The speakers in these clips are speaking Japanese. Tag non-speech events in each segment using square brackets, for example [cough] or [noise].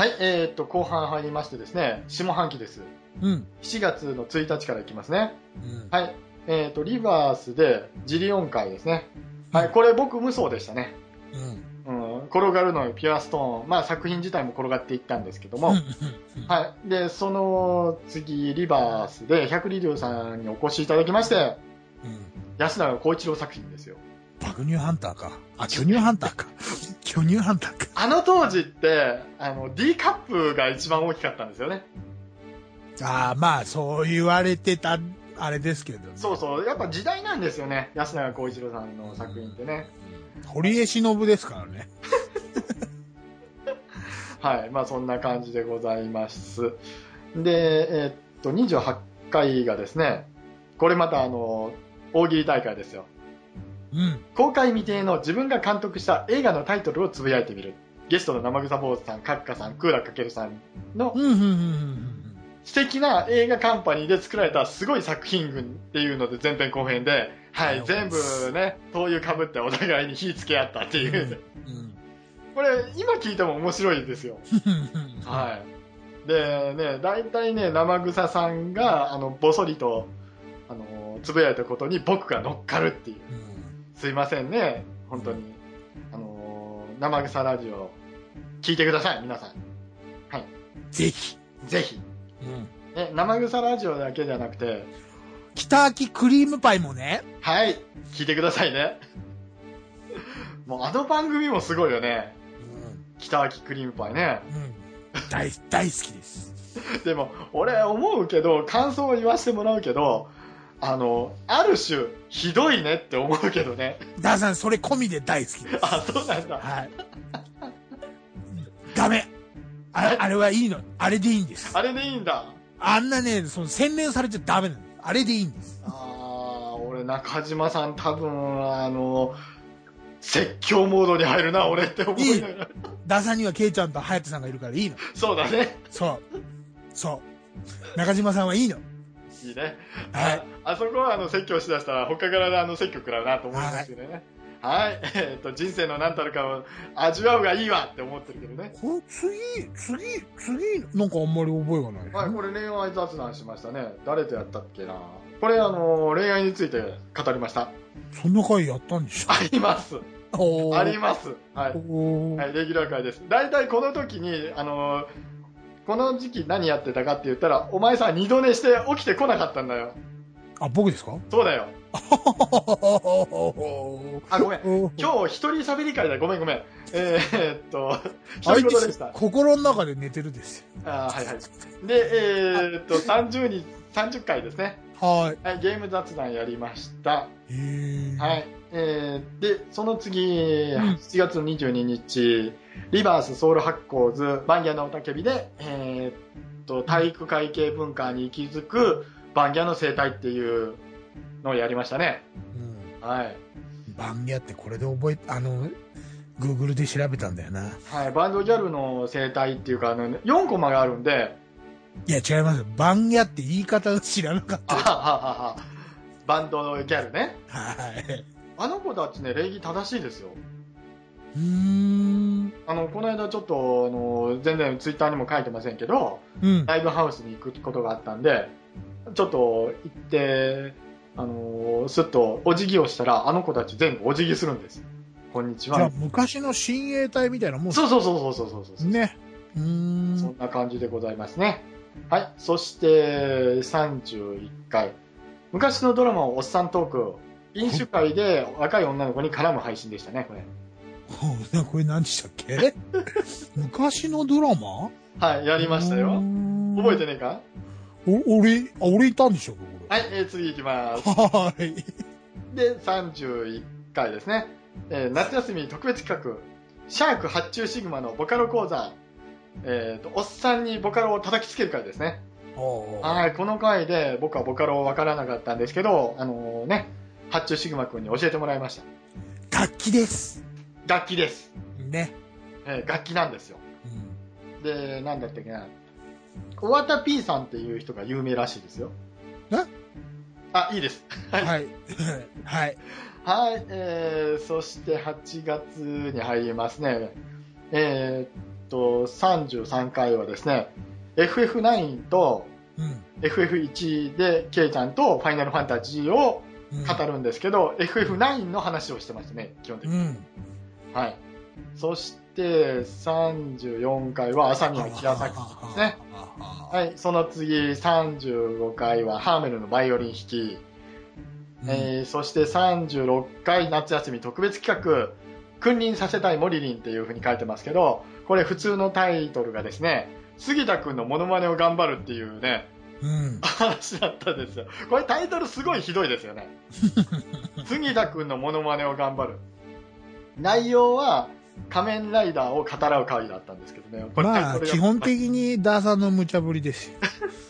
はい、えーっと、後半入りましてですね、下半期です。うん。7月の1日からいきますね。うん。はい、えーっと、リバースでジリオン会ですね。はい、これ僕無双でしたね。うん。うん、転がるのよ、ピュアストーン。まあ作品自体も転がっていったんですけども、うんはい。で、その次、リバースで、百里龍さんにお越しいただきまして、うん。安永光一郎作品ですよ。爆乳ハンターか。あ、巨乳ハンターか。巨乳ハンターか。あの当時って、あの、D カップが一番大きかったんですよね。ああ、まあ、そう言われてた、あれですけど、ね。そうそう。やっぱ時代なんですよね。安永光一郎さんの作品ってね。堀江忍ですからね。[laughs] はい。まあそんな感じでございます。で、えーっと、28回がですね、これまたあの、大喜利大会ですよ。うん。公開未定の自分が監督した映画のタイトルをつぶやいてみる。ゲストの生草坊主さん、カッカさん、クーラかけるさんのうん、うん、うん、うん。素敵な映画カンパニーで作られたすごい作品群っていうので前編後編で、はい、はい全部ね、灯油かぶってお互いに火つけ合ったっていう。うん。これ、今聞いても面白いですよ。うん。はい。でね、大体ね、生草さんが、あの、ぼそりと、あの、つぶやいたことに僕が乗っかるっていう。うんすいませんね、本当に。あの、生草ラジオ、聞いてください、皆さん。ぜひ。ぜひ。うん。ね、生草ラジオだけじゃなくて、北秋クリームパイもね。はい、聞いてくださいね。もうあの番組もすごいよね。北秋クリームパイね。うん。うん。大、大好きです。[laughs] でも、俺思うけど、感想を言わせてもらうけど、あの、ある種、ひどいねって思うけどね。ダーさん、それ込みで大好きです。あ、そうなんだ。はい。ダメ。あれ、あれはいいの。あれでいいんです。あれでいいんだ。あんなね、その洗練されちゃダメなの。あれでいいんです。あー、俺中島さん多分、あの、説教モードに入るな、俺って思いながら。ダーさんにはケイちゃんとハヤトさんがいるからいいの。そうだね。そう。そう。中島さんはいいの。いいね。はいああそこはあの説教しだしたら他からあの説教食らうなと思いますけどね。はい。えっと、人生の何たるかを味わうがいいわって思ってるけどね。これ次、次、次、なんかあんまり覚えがない。はい、これ恋愛雑談しましたね。誰とやったっけな。これあの、恋愛について語りました。そんな回やったんでしょあります。あります。はい。はい、レギュラー会です。大体この時に、あのこの時期何やってたかって言ったら、お前さ、二度寝して起きてこなかったんだよ。あ、僕ですか？そうだよ。[laughs] あ、ごめん。今今日一人喋り会だ。ごめんごめん。えー、っと、相一言でした。心の中で寝てるですよ。あはいはい。で、えー、っと、30日、30回ですね。ははい、ゲーム雑談やりました。い。へーはい。えー、で、その次、ん7月22日、リバースソウル発行図、バンギャのおたけびで、えー、っと、体育会系文化に息づくバンギャの生態っていうのをやりましたね。うん。はい。バンギャってこれで覚え、あの、Google で調べたんだよな。はい、バンドギャルの生態っていうか、あの、4コマがあるんで、いや、違います。バンギャって言い方を知らなかっあた。ははははバンドのギャルね。はい。あの子たちね、礼儀正しいですよ。うーん。あの、この間ちょっと、あの、全然ツイッターにも書いてませんけど、うん。ライブハウスに行くことがあったんで、ちょっと行って、あのすっとお辞儀をしたら、あの子たち全部お辞儀するんです。こんにちじゃあは。昔の親衛隊みたいなもんそうそうそうそうそうそうそう。ね。うーん。そんな感じでございますね。はい。そして、31回。昔のドラマをおっさんトーク。飲酒会で若い女の子に絡む配信でしたね、これ。な [laughs] これ何でしたっけ？[laughs] 昔のドラマ？はい、やりましたよ。覚えてねえか？お、俺、あ、俺いたんでしょ？こはい、えー次行きます。れ。はい。で、31回ですね。えー夏休み特別企画、シャーク発注シグマのボカロ講座、えっ、と、おっさんにボカロを叩きつける回ですね。あはい、この回で僕はボカロわからなかったんですけど、あのね、発注シグマ君に教えてもらいました。楽器です。楽器です。ね。えー楽器なんですよ。うんで、なんだったっけな。小畑 P さんっていう人が有名らしいですよ。え？あ、いいです。はい。はい。[laughs] はい。はい、えー、そして8月に入りますね。えーっと、33回はですね、FF9 とうん。FF1 で、ケイちゃんとファイナルファンタジーをうん語るんですけど、FF9 の話をしてましたね、基本的に。うん。はい。そして、34回は朝宮木屋作品ですね。はい。その次、35回はハーメルのバイオリン弾き。えーそして36回夏休み特別企画、君臨させたいモリリンっていう風に書いてますけど、これ普通のタイトルがですね、杉田君のモノマネを頑張るっていうね、うん。話だったんですよ。これタイトルすごいひどいですよね。[laughs] 杉田君のモノマネを頑張る。内容は仮面ライダーを語らう会だったんですけどね。これまあ、基本的にダーさんの無茶ぶりですよ。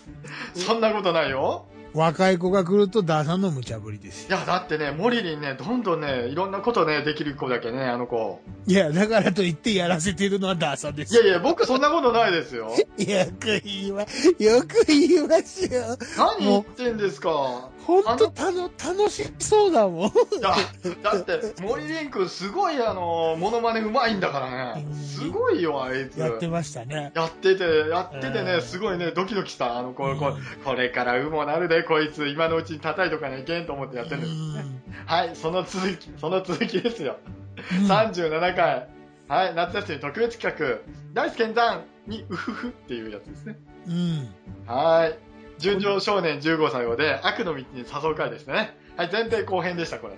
[laughs] そんなことないよ。若い子が来るとダーさんの無茶ぶりですよ。いや、だってね、モリリンね、どんどんね、いろんなことね、できる子だけね、あの子。いや、だからといってやらせてるのはダーさんですよ。いやいや、僕そんなことないですよ。[laughs] よく言いま、よく言いますよ。何言ってんですか。ほんとたの、楽しそうだもん。いや、だって、モリリン君すごいあの、モノマネうまいんだからね。すごいよ、あいつ。やってましたね。やってて、やっててね、うんすごいね、ドキドキした。あの、こうんここれからうもなるで、こいつ、今のうちに叩いとかねいけんと思ってやってるんですね。はい、その続き、その続きですよ。うん37回。はい、夏休み特別企画、大輔さんにうふふっていうやつですね。うん。はい。純情少年15歳をで悪の道に誘う回ですね。はい、前編後編でした、これ。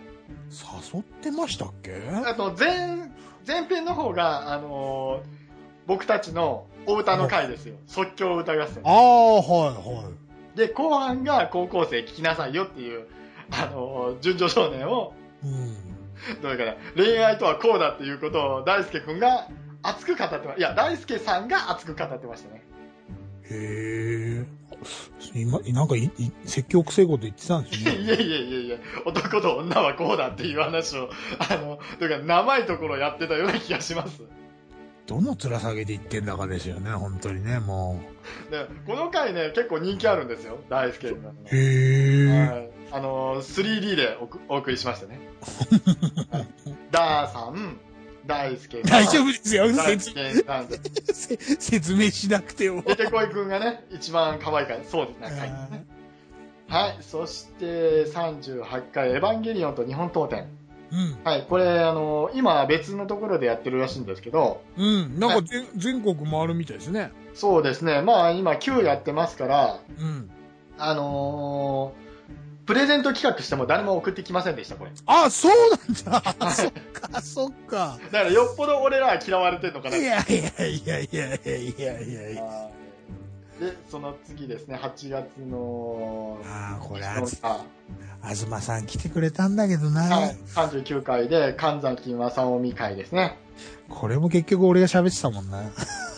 誘ってましたっけ？あと、前、前編の方が、あのー僕たちのお歌の回ですよ。即興歌合戦あ。あ、はい、はで、後半が高校生聞きなさいよっていう、あのー純情少年を、い。うん。どういうかな、恋愛とはこうだっていうことを大輔くんが熱く語ってまいや、大輔さんが熱く語ってましたね。へえ。今、なんかい、い説教くせえこと言ってたんですね。[laughs] いやいやいやいや、男と女はこうだっていう話を、[laughs] あの、というか、生いところやってたような気がします。どの面下げで言ってんだかですよね、本当にね、もでこの回ね、結構人気あるんですよ、大輔の。う。へえ。はい。あの、3D でおくお送りしましたね。はいダーさん、大輔。大丈夫ですよ、大説輔さん。せ説明しなくても。出てこいくんがね、一番可愛い回、そうですね、ね。はい。そして、38回、エヴァンゲリオンと日本刀剣。うん。はい。これ、あの、今別のところでやってるらしいんですけど、うん。なんか全全国回るみたいですね。そうですね。まあ、今9やってますから、うん。あのープレゼント企画しても誰も送ってきませんでした、これ。あ、そうなんだ。[laughs] そっか、そっか。だから、よっぽど俺らは嫌われてるのかな。いやいやいやいやいやいやいやいや。はいで、その次ですね、8月の、ああ、これ、ああず、あずまさん来てくれたんだけどな。はい、39回で神崎正臣会ですね。これも結局俺が喋ってたもんな。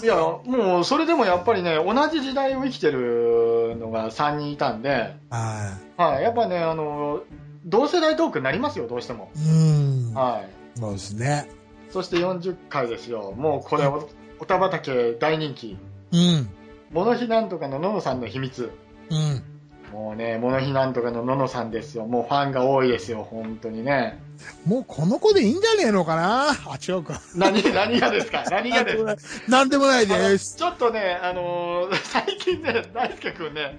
いや、もう、それでもやっぱりね、同じ時代を生きてるのが3人いたんで、ははい、やっぱね、あの、同世代トークになりますよ、どうしても。い。うん。はい。そうですね。そして40回ですよ。もうこれ、おおたばたけ大人気。うん。モノヒなんとかのののさんの秘密。うん。もうね、モノヒなんとかのののさんですよ。もうファンが多いですよ、本当にね。もうこの子でいいんじゃねえのかな？あ、違うか。何、何がですか？何がですか？なんでもないです。ちょっとね、あのー最近ね、大輔くんね、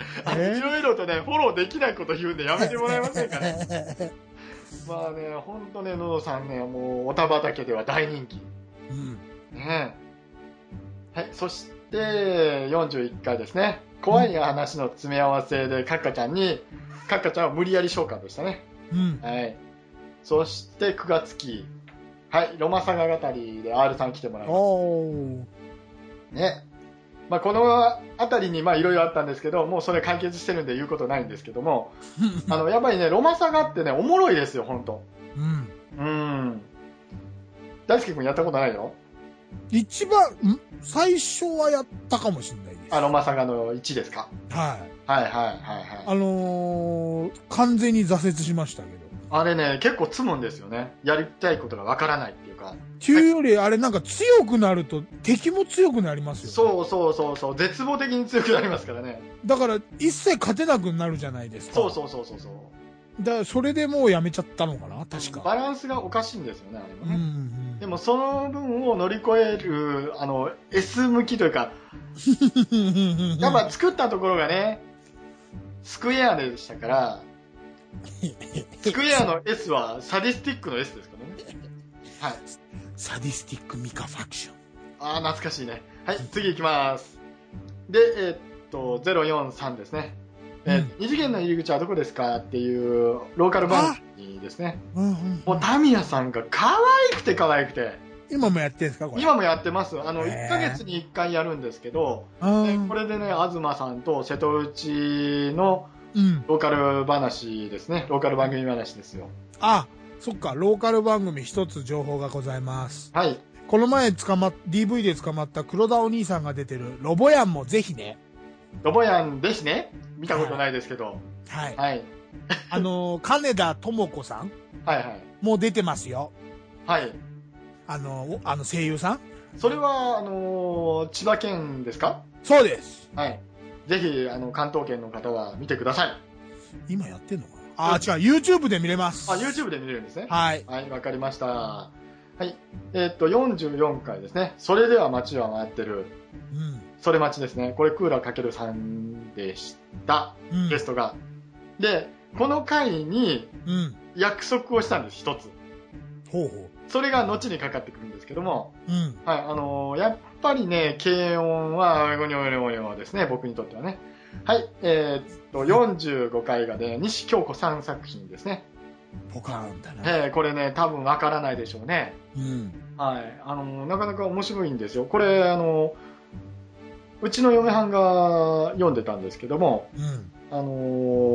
いろいろとね、フォローできないこと言うんでやめてもらえませんかね？まあね、ほんとね、ののさんね、もう、おたばたけでは大人気。うん。ねはい、そして、41回ですね。怖い話の詰め合わせで、カッカちゃんに、カッカちゃんを無理やり召喚でしたね。うん。はい。そして、9月期。はい、ロマサガ語りで R さん来てもらいます。おー。ね。まあ、このあたりに、まあ、いろいろあったんですけど、もうそれ解決してるんで言うことないんですけども、[laughs] あの、やっぱりね、ロマサガってね、おもろいですよ、ほんと。うん。うん。大輔君やったことないよ一番、ん？最初はやったかもしれないです。あ、ロマサガの1ですか？はい。はいはいはいはい。あのー、完全に挫折しましたけど。あれね、結構積むんですよね。やりたいことがわからないっていうか。っていうより、あれなんか強くなると敵も強くなりますよ、ね。そうそうそうそう、絶望的に強くなりますからね。だから、一切勝てなくなるじゃないですか。そうそうそうそうそう。だから、それでもうやめちゃったのかな確か。バランスがおかしいんですよね、あれもうん、うね。ん。うんでもその分を乗り越える、あの、S 向きというか、[laughs] やっぱ作ったところがね、スクエアでしたから、スクエアの [laughs] S はサディスティックの S ですからね。はい。サディスティックミカファクション。ああ、懐かしいね。はい、次行きます。で、えーっと、043ですね。えーうん二次元の入り口はどこですかっていうローカル番組ですね。うんうんもうタミヤさんが可愛くて可愛くて、今もやってるんですかこれ？今もやってます。あの、へー1ヶ月に1回やるんですけど、これでね、東さんと瀬戸内のうん。ローカル話ですね。ローカル番組話ですよ。あ、そっか、ローカル番組一つ情報がございます。はい。この前捕まっ、DV で捕まった黒田お兄さんが出てるロボヤンもぜひね。ロボヤンですね。見たことないですけど。はい。はい。あのー、金田智子さんはいはい。もう出てますよ。はい。あのあの声優さんそれは、あのー千葉県ですか？そうです。はい。ぜひ、あの、関東圏の方は見てください。今やってんのかな？あ、違う、YouTube で見れます。あ、YouTube で見れるんですね。はい。はい、わかりました。はい。えーっと、44回ですね。それでは街は回ってる。うん。それ待ちですね。これ、クーラーかける3でした。うん。ゲストが。で、この回にうん。約束をしたんです、一つ。ほうほそれが後にかかってくるんですけども、う。うん。はい、あのーやっぱりね、軽音は、ゴニョゴニョゴニョですね、僕にとってはね。はい、えーっと、45回がね、西京子さん作品ですね。ポカーンだな。えーこれね、多分わからないでしょうね。うん。はい、あのーなかなか面白いんですよ。これ、あのーうちの嫁はんが読んでたんですけども、うん。あの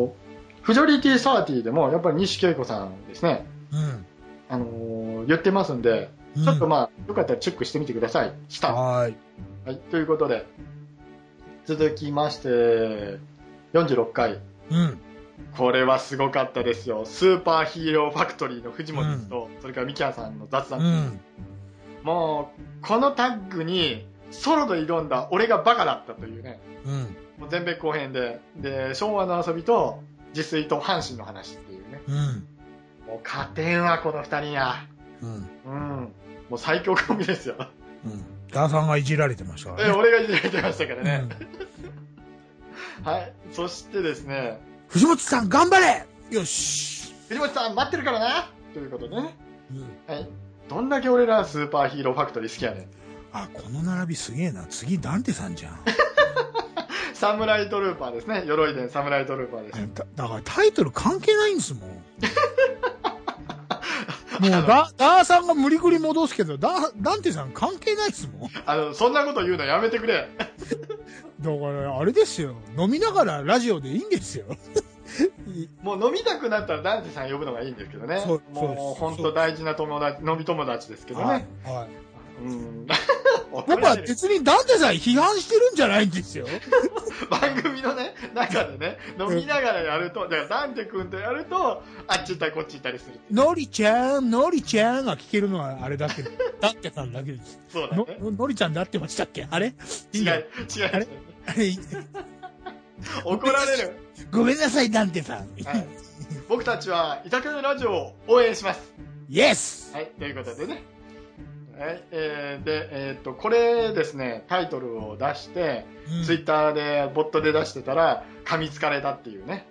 ーフジョリティサーティでも、やっぱり西恵子さんですね、うん。あのー言ってますんで、うん。ちょっとまあ、よかったらチェックしてみてください。した。はーい。はい、ということで、続きまして、46回。うん。これはすごかったですよ。スーパーヒーローファクトリーの藤本と、それからミキヤさんの雑談。うん。もう、このタッグに、ソロで挑んだ俺がバカだったというね、うん。もう前編後編で、で、昭和の遊びと、自炊と阪神の話っていうね。うん。もう加点はこの二人や。うん。うん。もう最強コンビですよ。うん。さんがいじられてましたかえ、らね。俺がいじられてましたからね。うん [laughs] はい。そしてですね、藤本さん頑張れよし。藤本さん待ってるからなということでね。うん。はい。どんだけ俺らスーパーヒーローファクトリー好きやねん。あ、この並びすげえな。次、ダンテさんじゃん。[laughs] サムライトルーパーですね。鎧伝サムライトルーパーです。だだからタイトル関係ないんですもん。[laughs] もう、ダ、ダーさんが無理くり戻すけど、ダ、ダンテさん関係ないですもん。あの、そんなこと言うのやめてくれ。[laughs] だから、あれですよ。飲みながらラジオでいいんですよ。もう飲みたくなったらダンテさん呼ぶのがいいんですけどね。そうもうそう本当大事な友達、飲み友達ですけどはいね。。はい。うん。[laughs] 僕は別にダンテさん批判してるんじゃないんですよ。[laughs] 番組のね、中でね、飲みながらやると、だからダンテ君とやると、あっち行ったりこっち行ったりする。のりちゃん、のりちゃんが聞けるのはあれだけど、ダンテさんだけです。のそうだね。、のりちゃんで合ってましたっけ？あれ？違い、違いいいよますあれ？あれ？[laughs] 怒られる。ごめんなさい、ダンテさん。はい。僕たちは、板倉ラジオを応援します。イエスはい、ということでね。はい、えー、で、えーっと、これですね、タイトルを出して、うんツイッターで、ボットで出してたら、噛みつかれたっていうね。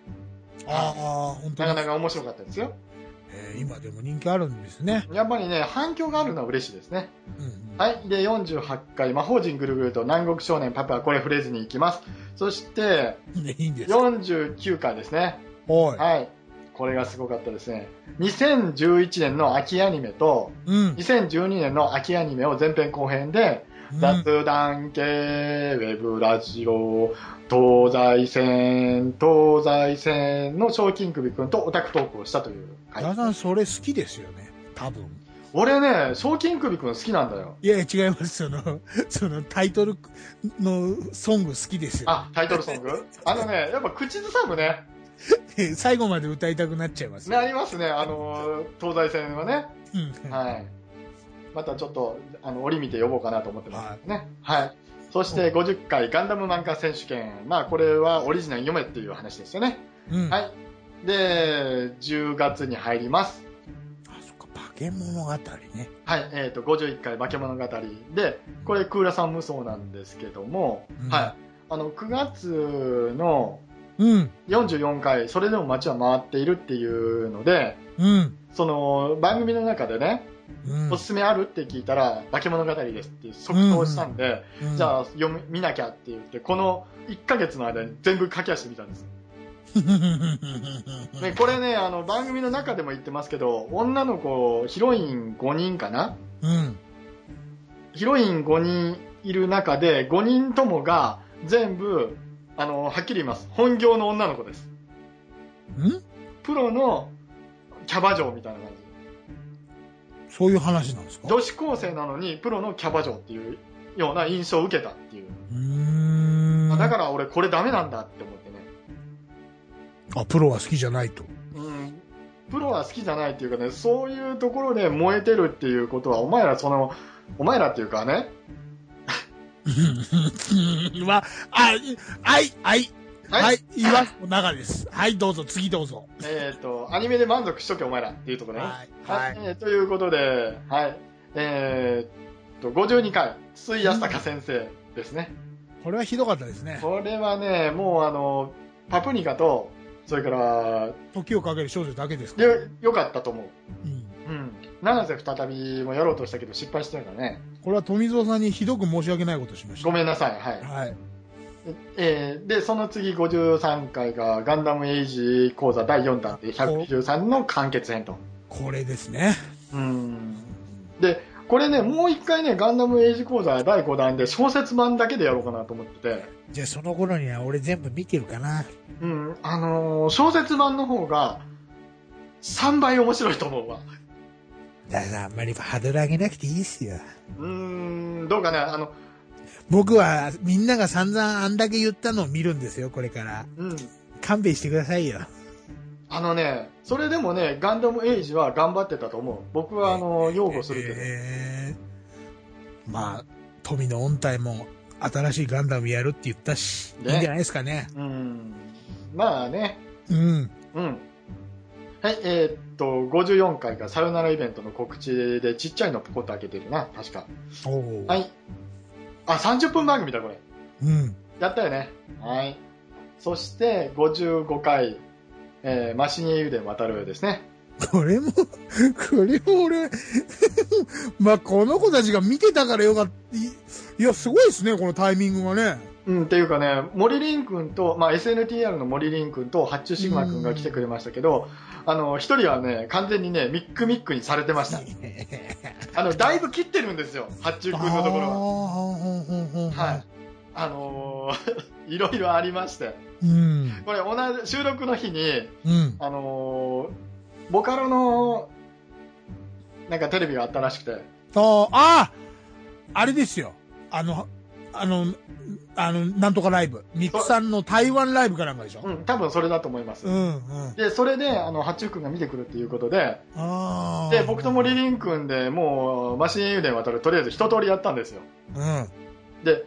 ああ、本当になかな。か面白かったですよ。えー今でも人気あるんですね。やっぱりね、反響があるのは嬉しいですね。うんはい。で、48回、魔法陣ぐるぐると南国少年パパはこれ触れずに行きます。そして、うん。ね、いいんです。49回ですね。おい。はい。これがすごかったですね。2011年の秋アニメと、うん。2012年の秋アニメを前編後編で、うん雑談系ウェブラジオ東西線東西線の賞金首くんとオタクトークをしたという回ダーさん、それ好きですよね。多分。俺ね賞金首くん好きなんだよいやいや、違います。その、[laughs] そのタイトルのソング好きですよ。あタイトルソング？あのねやっぱ口ずさむね [laughs] 最後まで歌いたくなっちゃいます。なりますね。あの東西線はね。うん。はい。またちょっとあの折見て呼ぼうかなと思ってますね。はい。そして50回ガンダム漫画選手権。まあこれはオリジナル読めっていう話ですよね。うん。はい。で10月に入ります。あ、そっか、化け物語ね。はい、えっ、と、51回化け物語。で、これ、クーラさん無双なんですけども、うん。はい。あの、9月のうん。44回、それでも街は回っているっていうので、うん。その、番組の中でね、うんおすすめあるって聞いたら、化け物語ですって即答したんで、うんじゃあ読み、見なきゃって言って、この1ヶ月の間に全部書き足してみたんです。[laughs] ね、これね、あの、番組の中でも言ってますけど、女の子、ヒロイン5人かな？うん。ヒロイン5人いる中で、5人ともが全部、あの、はっきり言います。本業の女の子です。ん？プロのキャバ嬢みたいな感じ。そういう話なんですか？女子高生なのに、プロのキャバ嬢っていうような印象を受けたっていう。うーん。だから俺これダメなんだって思ってね。あ、プロは好きじゃないと。うん。プロは好きじゃないっていうかね、そういうところで燃えてるっていうことは、お前らその、お前らっていうかね、まあ、あ、いはい、はい、はいはい、言わずも長です。はい、どうぞ、次どうぞ。えっ、と、アニメで満足しとけお前らっていうところね。はい、はい、はい。えーということで、はい。えー、と、52回、筒井康隆先生ですね。これはひどかったですね。これはね、もうあの、パプニカと、それから、時をかける少女だけですか？よ、良かったと思う。うん。うん。七瀬再びもやろうとしたけど失敗してるからね。これは富蔵さんにひどく申し訳ないことをしました。ごめんなさい。はい。はい。えーで、その次53回がガンダムエイジ講座第4弾で193の完結編と。これですね。うん。で、これね、もう一回ね、ガンダムエイジ講座第5弾で小説版だけでやろうかなと思ってて、じゃあその頃には俺全部見てるかな。うん、あのー小説版の方が3倍面白いと思うわ。だからあんまりハードル上げなくていいですよ。うーん、どうかね、あの、僕はみんなが散々あんだけ言ったのを見るんですよ、これから。うん。勘弁してくださいよ。あのね、それでもね、ガンダムエイジは頑張ってたと思う。僕は、あの、擁護するけど。えーまあ、富の音体も新しいガンダムやるって言ったし、ねいいんじゃないですかね。うん。まあね、うん。うん。はい、えーっと、54回がさよならイベントの告知でちっちゃいのポコッと開けてるな、確か。はい。あ、30分番組だ、これ。うん。やったよね。はい。そして、55回、えー、マシニエユで渡るですね。これも、[laughs] これも俺、[laughs] まあ、この子たちが見てたからよかった。いいや、すごいですね、このタイミングがね。うん、っていうかね、森林君と、まあ、SNTR の森林君と八中シグマ君が来てくれましたけど、あの、一人はね、完全にね、ミックミックにされてました。[laughs] あの、だいぶ切ってるんですよ、八中君のところは。ははい。あのー [laughs] いろいろありまして。い。うん。これ、同じ、収録の日に、うん。あのーボカロの、なんかテレビがあったらしくて、と、あああれですよ。あの、あの、あの、なんとかライブ。ミクさんの台湾ライブかなんかでしょ？うん、多分それだと思います。うん、うん。で、それで、あの、八中君が見てくるっていうことで、ああ。で、僕と森林君でもう、マシン油田渡る、とりあえず一通りやったんですよ。うん。で、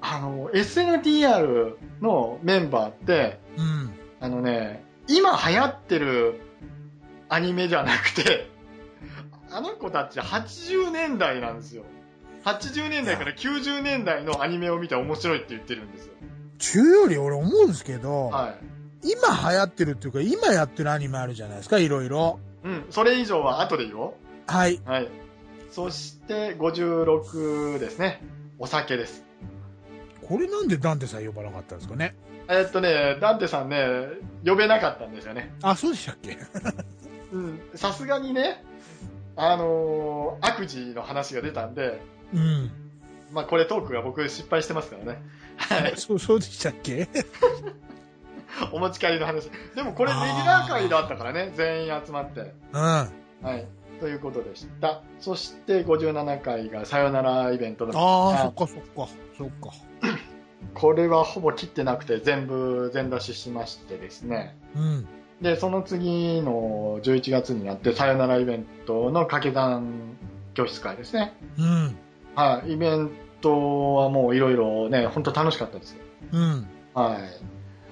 あの、SNTR のメンバーって、うん。あのね、今流行ってるアニメじゃなくて、あの子たち80年代なんですよ。80年代から90年代のアニメを見て面白いって言ってるんですよ。中より俺思うんですけど、はい。今流行ってるっていうか、今やってるアニメあるじゃないですか、いろいろ。うん、それ以上は後で言おう。はい。はい。そして、56ですね。お酒です。これなんでダンテさん呼ばなかったんですかね？えっとね、ダンテさんね、呼べなかったんですよね。あ、そうでしたっけ？うん、さすがにね、あのー悪事の話が出たんで、うん。まあこれトークが僕失敗してますからね。はい。[laughs] そう、そうでしたっけ？[laughs] お持ち帰りの話。でもこれレギュラー会だったからね、全員集まって。うん。はい。ということでした。そして57回がさよならイベントの。ああ、あそっかそっか、そっか。[coughs] これはほぼ切ってなくて全部全出ししましてですね。うん。で、その次の11月になってさよならイベントの掛け算教室会ですね。うん。はい。イベントはもういろいろね、本当楽しかったです。うん。はい。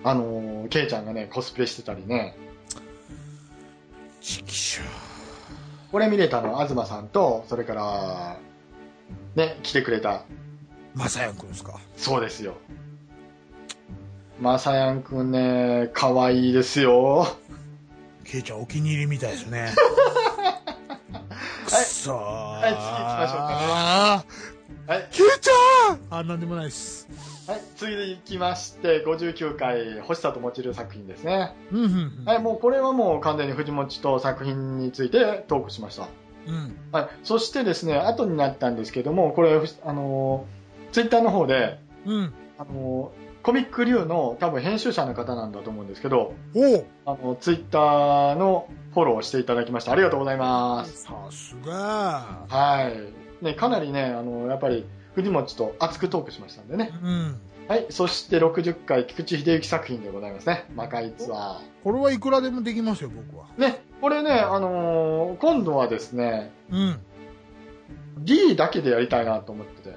あのー、ケイちゃんがね、コスプレしてたりね。ちきしょこれ見れたのは東さんと、それから、ね、来てくれた、まさやんくんですか？そうですよ。まさやんくんね、可愛いですよ。ケイちゃんお気に入りみたいですね。[laughs] くそー。はい次行きましょうかかはい。ケイちゃんあ、なんでもないです。はい、次で行きまして、59回、星里もちる作品ですね。うん、うん、はい、もうこれはもう完全に藤持と作品についてトークしました。うん。うん。はい、そしてですね、後になったんですけども、これ、あのー、ツイッターの方で、うん。あのー、コミックリューの多分編集者の方なんだと思うんですけど、おうあの、ツイッターのフォローをしていただきました。ありがとうございます。さすが。はい。ね、かなりね、あの、やっぱり、藤持と熱くトークしましたんでね。うん。はい。そして60回、菊池秀幸作品でございますね。魔界ツアこれはいくらでもできますよ、僕は。ー。ね、これね、あのー今度はですね、うん。D だけでやりたいなと思ってて。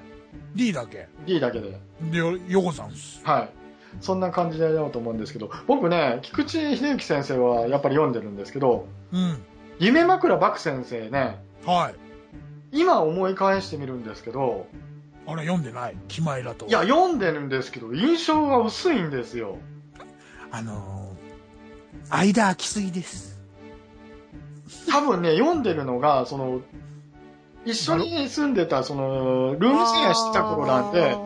D だけ？D だけで。で、よヨコさんです。はい。そんな感じでやろうと思うんですけど、僕ね、菊池秀幸先生はやっぱり読んでるんですけど、うん。夢枕漠先生ね、はい。今思い返してみるんですけど、あれ、読んでない？気前だと。いや、読んでるんですけど、印象が薄いんですよ。あのー、間空きすぎです。多分ね、読んでるのが、その、一緒に住んでた、その、ルームシェアしてた頃なんで。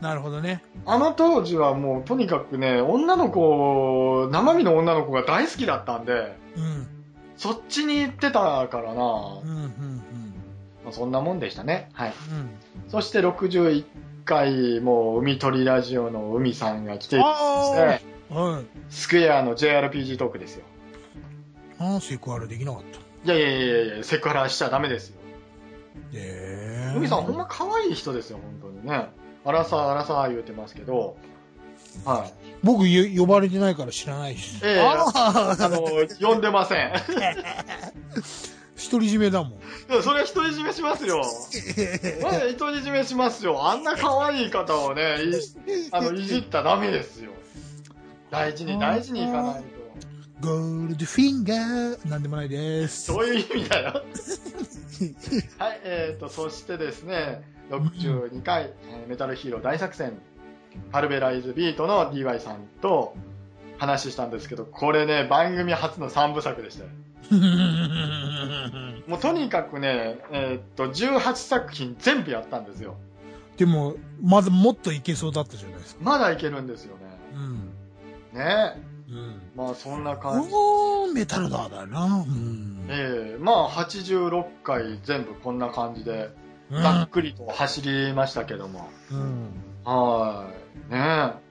なるほどね。あの当時はもう、とにかくね、女の子、生身の女の子が大好きだったんで、うん。そっちに行ってたからな、うん、うん、うん。まあそんなもんでしたね。はい。うん。そして61回、もう、海鳥ラジオの海さんが来ていまして、あはい。スクエアの JRPG トークですよ。ああ、セクハラできなかった。いやいやいやいや、セクハラしちゃダメですよ。ええ海さんほんま可愛い人ですよ、本当にね。あらさあらさ言うてますけど、はい。僕よ呼ばれてないから知らないし。ええあああの、呼んでません。[laughs] 独り占めだもん。いやそれは独り占めしますよ。[laughs] まだ独り占めしますよ。あんな可愛い方をね、いあの、いじったらダメですよ。大事に大事にいかないと。ゴールドフィンガー、なんでもないです。そういう意味だよ。[laughs] はい、えーと、そしてですね、62回、えーメタルヒーロー大作戦、パルベライズビートの DY さんと話したんですけど、これね、番組初の3部作でしたよ。[laughs] もうとにかくね、えーっと、18作品全部やったんですよ。でも、まだもっといけそうだったじゃないですか。まだいけるんですよね。うん。ねうん。まあそんな感じ。おー、メタルだだよな。うん。ええまあ86回全部こんな感じで、うんざっくりと走りましたけども。うん。はーい。ね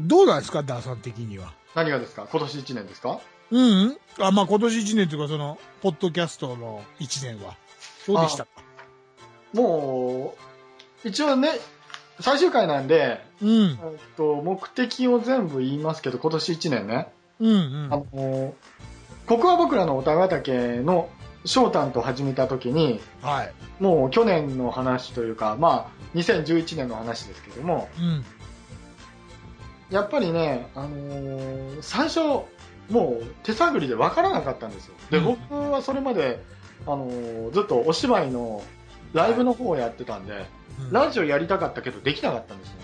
どうなんですか、ダーさん的には？何がですか？今年1年ですか？うん。あ、まあ、今年1年というか、その、ポッドキャストの1年は。どうでしたか？もう、一応ね、最終回なんで、うん。えっと、目的を全部言いますけど、今年1年ね。うんうん。あの、ここは僕らのおたがたけの翔太と始めた時に、はい。もう去年の話というか、まあ、2011年の話ですけども、うん。やっぱりね、あのー最初、もう手探りで分からなかったんですよ。で、うん僕はそれまで、あのーずっとお芝居のライブの方をやってたんで、うんラジオやりたかったけどできなかったんですね。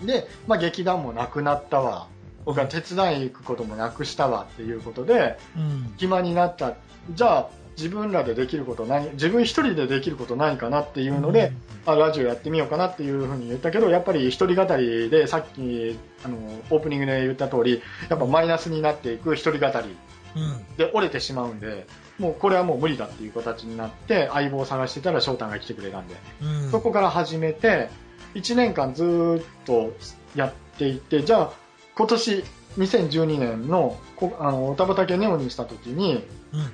うん。で、まあ劇団もなくなったわ。僕は手伝い行くこともなくしたわっていうことで、うん。暇になった。じゃあ、自分らでできること何、自分一人でできること何かなっていうので、あラジオやってみようかなっていうふうに言ったけど、やっぱり一人語りで、さっき、あの、オープニングで言った通り、やっぱマイナスになっていく一人語りうん。で折れてしまうんで、もうこれはもう無理だっていう形になって、相棒を探してたら翔太が来てくれたんで、うん。そこから始めて、1年間ずーっとやっていって、じゃあ、今年、2012年の、こあの、おたばたけネオにした時に、うん。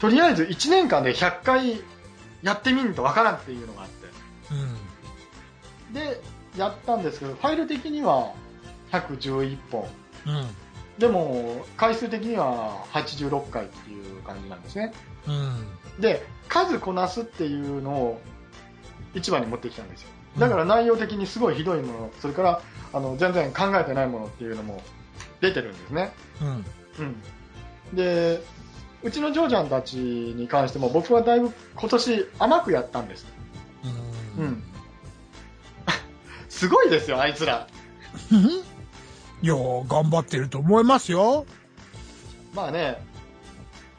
とりあえず1年間で100回やってみんとわからんっていうのがあって。うん。で、やったんですけど、ファイル的には111本。うん。でも、回数的には86回っていう感じなんですね。うん。で、数こなすっていうのを一番に持ってきたんですよ。だから内容的にすごいひどいもの、それからあの全然考えてないものっていうのも出てるんですね。うん。うん。で、うちのジョージャンたちに関しても僕はだいぶ今年甘くやったんです。う。うんん。[laughs] すごいですよ、あいつら。いやー、頑張ってると思いますよ。まあね、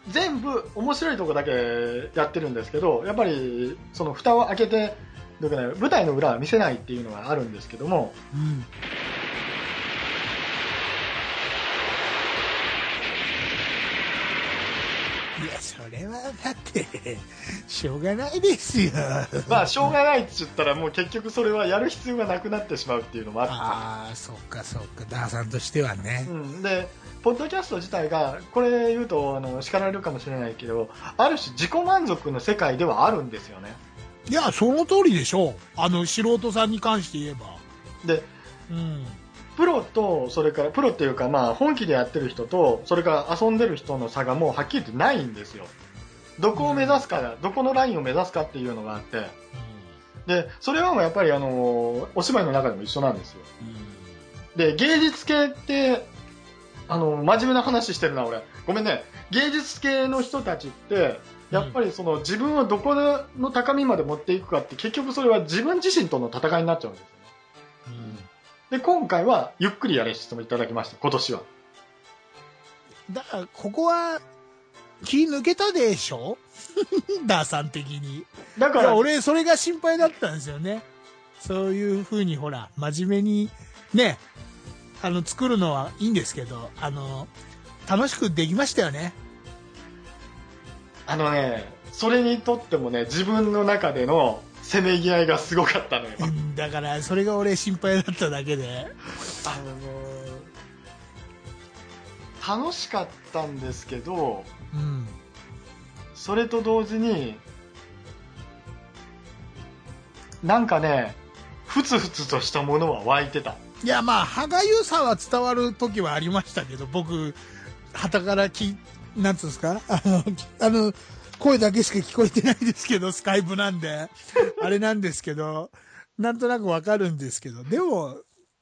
全部面白いとこだけやってるんですけど、やっぱりその蓋を開けて、どうかね、舞台の裏は見せないっていうのがあるんですけども、うん。いや、それはだって、[laughs] しょうがないですよ。まあしょうがないって言ったらもう結局それはやる必要がなくなってしまうっていうのもあってああ、そっかそっか、ダーさんとしてはね。うん、で、ポッドキャスト自体が、これ言うとあの叱られるかもしれないけど、ある種自己満足の世界ではあるんですよね。いや、その通りでしょう。あの、素人さんに関して言えば。で、うん。プロと、それから、プロっていうか、まあ、本気でやってる人と、それから遊んでる人の差がもうはっきり言ってないんですよ。どこを目指すか、どこのラインを目指すかっていうのがあって、で、それはもうやっぱりあの、お芝居の中でも一緒なんですよ。で、芸術系って、あの、真面目な話してるな、俺。ごめんね。芸術系の人たちって、やっぱりその自分をどこの高みまで持っていくかって結局それは自分自身との戦いになっちゃうんですよね。で、今回はゆっくりやれしてもいただきました、今年は。だから、ここは、気抜けたでしょ？[laughs] ダーさん的に。だから、俺、それが心配だったんですよね。そういう風に、ほら、真面目に、ね、あの、作るのはいいんですけど、あの、楽しくできましたよね。あのね、それにとってもね、自分の中でのせめぎ合いがすごかったのよ。うんだから、それが俺心配だっただけで。あの楽しかったんですけど、うん。それと同時に、なんかね、ふつふつとしたものは湧いてた。いや、まあ、歯がゆさは伝わる時はありましたけど、僕、旗からき、なんつうんですか？あの、あの、声だけしか聞こえてないですけど、スカイプなんで、あれなんですけど、なんとなくわかるんですけど、でも、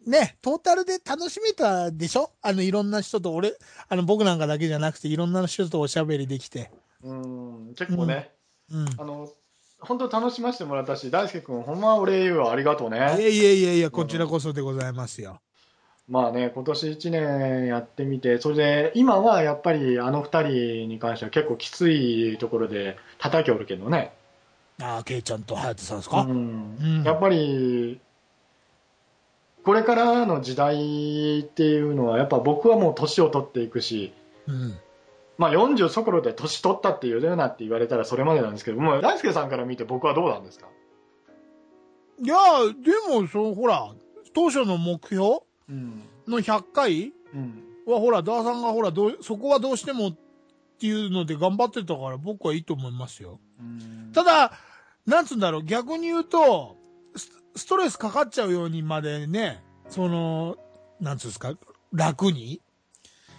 ね、トータルで楽しめたでしょ？あの、いろんな人と、俺、あの、僕なんかだけじゃなくて、いろんな人とおしゃべりできて。うん、結構ね、うん。あの、本当楽しませてもらったし、大輔君、ほんまお礼言うわ、ありがとういね。やいやいやいや、こちらこそでございますよ。まあね、今年1年やってみて、それで、今はやっぱりあの二人に関しては結構きついところで叩きおるけどね。ああ、ケイちゃんとハヤトさんですうか、んうんやっぱり、これからの時代っていうのは、やっぱ僕はもう年を取っていくし、うん。まあ40そころで年取ったって言うよなって言われたらそれまでなんですけども、大輔さんから見て僕はどうなんですか？いや、でも、そう、ほら、当初の目標うん。の100回うん。は、ほら、ダーさんが、ほら、どう、そこはどうしてもっていうので頑張ってたから、僕はいいと思いますよ。うんただ、なんつうんだろう、逆に言うと、スストレスかかっちゃうようにまでね、その、なんつうんですか、楽に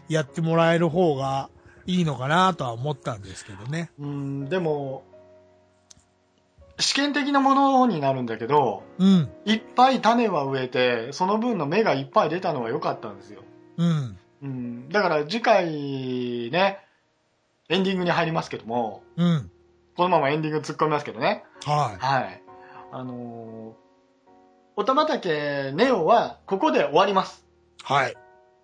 やってもらえる方がいいのかなとは思ったんですけどね。うん、でも、試験的なものになるんだけど、うん、いっぱい種は植えて、その分の芽がいっぱい出たのは良かったんですよ。うん、うん、だから次回ね、エンディングに入りますけども、うん。このままエンディング突っ込みますけどね。ははい。あのー、おたまたけネオはここで終わります。い。はい。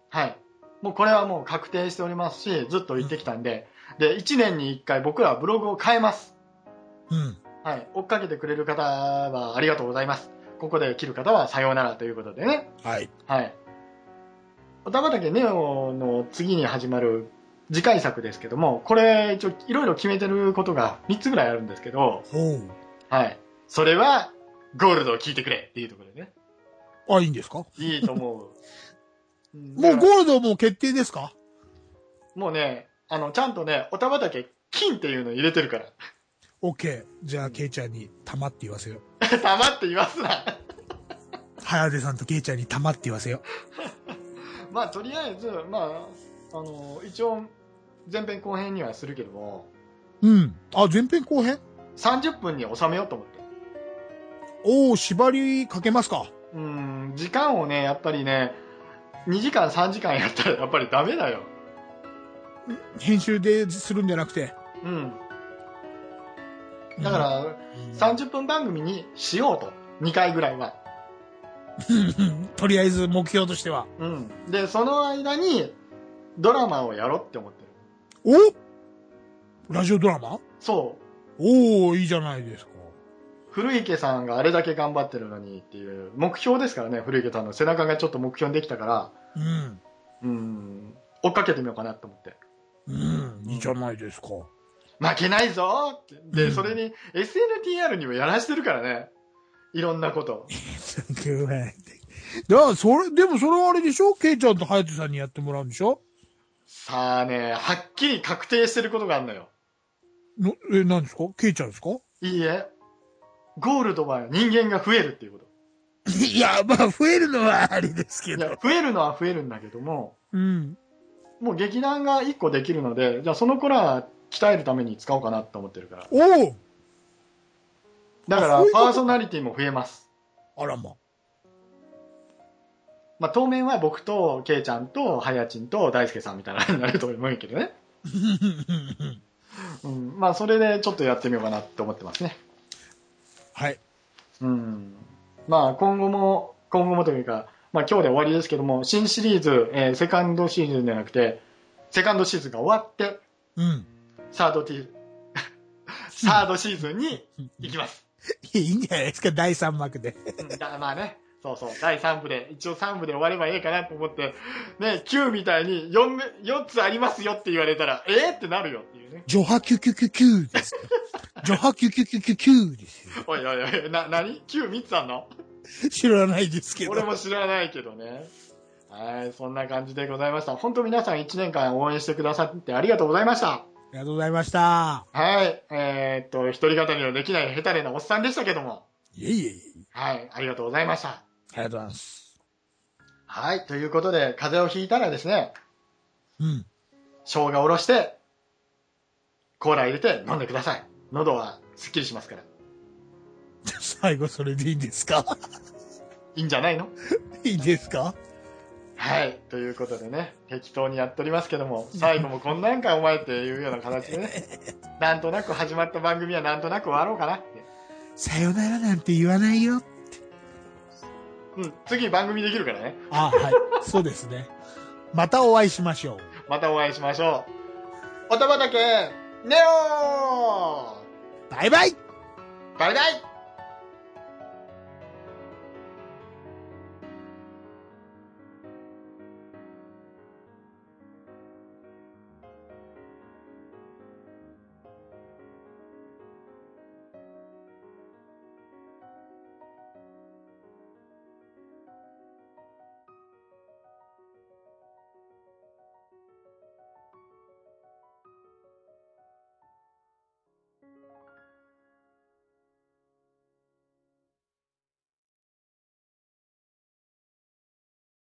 はい。もうこれはもう確定しておりますし、ずっと言ってきたんで、で、1年に1回僕らはブログを変えます。うん。はい。追っかけてくれる方はありがとうございます。ここで切る方はさようならということでね。はい。はい。おたまたけネオの次に始まる次回作ですけども、これ一応いろいろ決めてることが3つぐらいあるんですけど。はい。それは、ゴールドを聞いてくれっていうところでね。あ、いいんですか？いいと思う。[laughs] うんもうゴールドもう決定ですか？もうね、あの、ちゃんとね、おたまたけ金っていうの入れてるから。?OK。じゃあ、ケイちゃんに玉って言わせよう。[laughs] たまって言わすな。早出さんとケイちゃんに玉って言わせよ [laughs] まあ、とりあえず、まあ、あの、一応、前編後編にはするけども、う。うん。あ、前編後編？30分に収めようと思って。おお縛りかけますかうん、時間をね、やっぱりね、2時間3時間やったらやっぱりダメだよ。編集でするんじゃなくて。うん。だから、うん30分番組にしようと。2回ぐらいは。[laughs] とりあえず目標としては。うん。で、その間に、ドラマをやろうって思ってる。お？ラジオドラマ？そう。おおいいじゃないですか。古池さんがあれだけ頑張ってるのにっていう、目標ですからね、古池さんの背中がちょっと目標にできたから、うん。うん、追っかけてみようかなと思って。うん、いいじゃないですか。負けないぞってで、うんそれに SNTR にもやらしてるからね。いろんなこと。[laughs] だから、それ、でもそれはあれでしょ？ケイちゃんとハヤトさんにやってもらうんでしょ？さあね、はっきり確定してることがあるのよ。のえ、何ですか？ケイちゃんですか？いいえ。ゴールドは人間が増えるっていうこと。いや、まあ、増えるのはあれですけいや、増えるのは増えるんだけども、うん。もう劇団が1個できるので、じゃあその子らは鍛えるために使おうかなと思ってるから。おおだからパーソナリティも増えます。あらま。まあ当面は僕とケイちゃんとハヤチンと大輔さんみたいなのになると思うけどね。[laughs] うん。まあそれでちょっとやってみようかなって思ってますね。はい。うん。まあ今後も、今後もというか、まあ今日で終わりですけども、新シリーズ、えーセカンドシーズンじゃなくて、セカンドシーズンが終わって、うん。サードティ、サードシーズンに行きます。[laughs] いいんじゃないですか、第3幕で。うんだまあね、そうそう、第3部で、一応3部で終わればいいかなと思って、ね、9みたいに 4, 4つありますよって言われたら、えー、ってなるよっていうね。ジョハキュキュキュキュです。ジョハキュキュキュキュキュですよ。おいおいおい、な、なに ?9?3 つあんの？知らないですけど。俺も知らないけどね。はい、そんな感じでございました。本当皆さん1年間応援してくださってありがとうございました。ありがとうございました。はい、えーっと、一人語りのできないヘタレなおっさんでしたけども。いえいえいえ。はい、ありがとうございました。ありがとうございます。はい、ということで、風邪をひいたらですね、うん。生姜おろして、コーラ入れて飲んでください。喉はすっきりしますから。[laughs] 最後それでいいんですか？いいんじゃないの？[laughs] いいですか？はい。ということでね、適当にやっておりますけども、最後もこんなんかお前っていうような形でね、[laughs] なんとなく始まった番組はなんとなく終わろうかなって。さよならなんて言わないよ。うん、次番組できるからね。あ、はい。そうですね。またお会いしましょう。またお会いしましょう。おたばたけ、ネオバイバイ。バイバイ。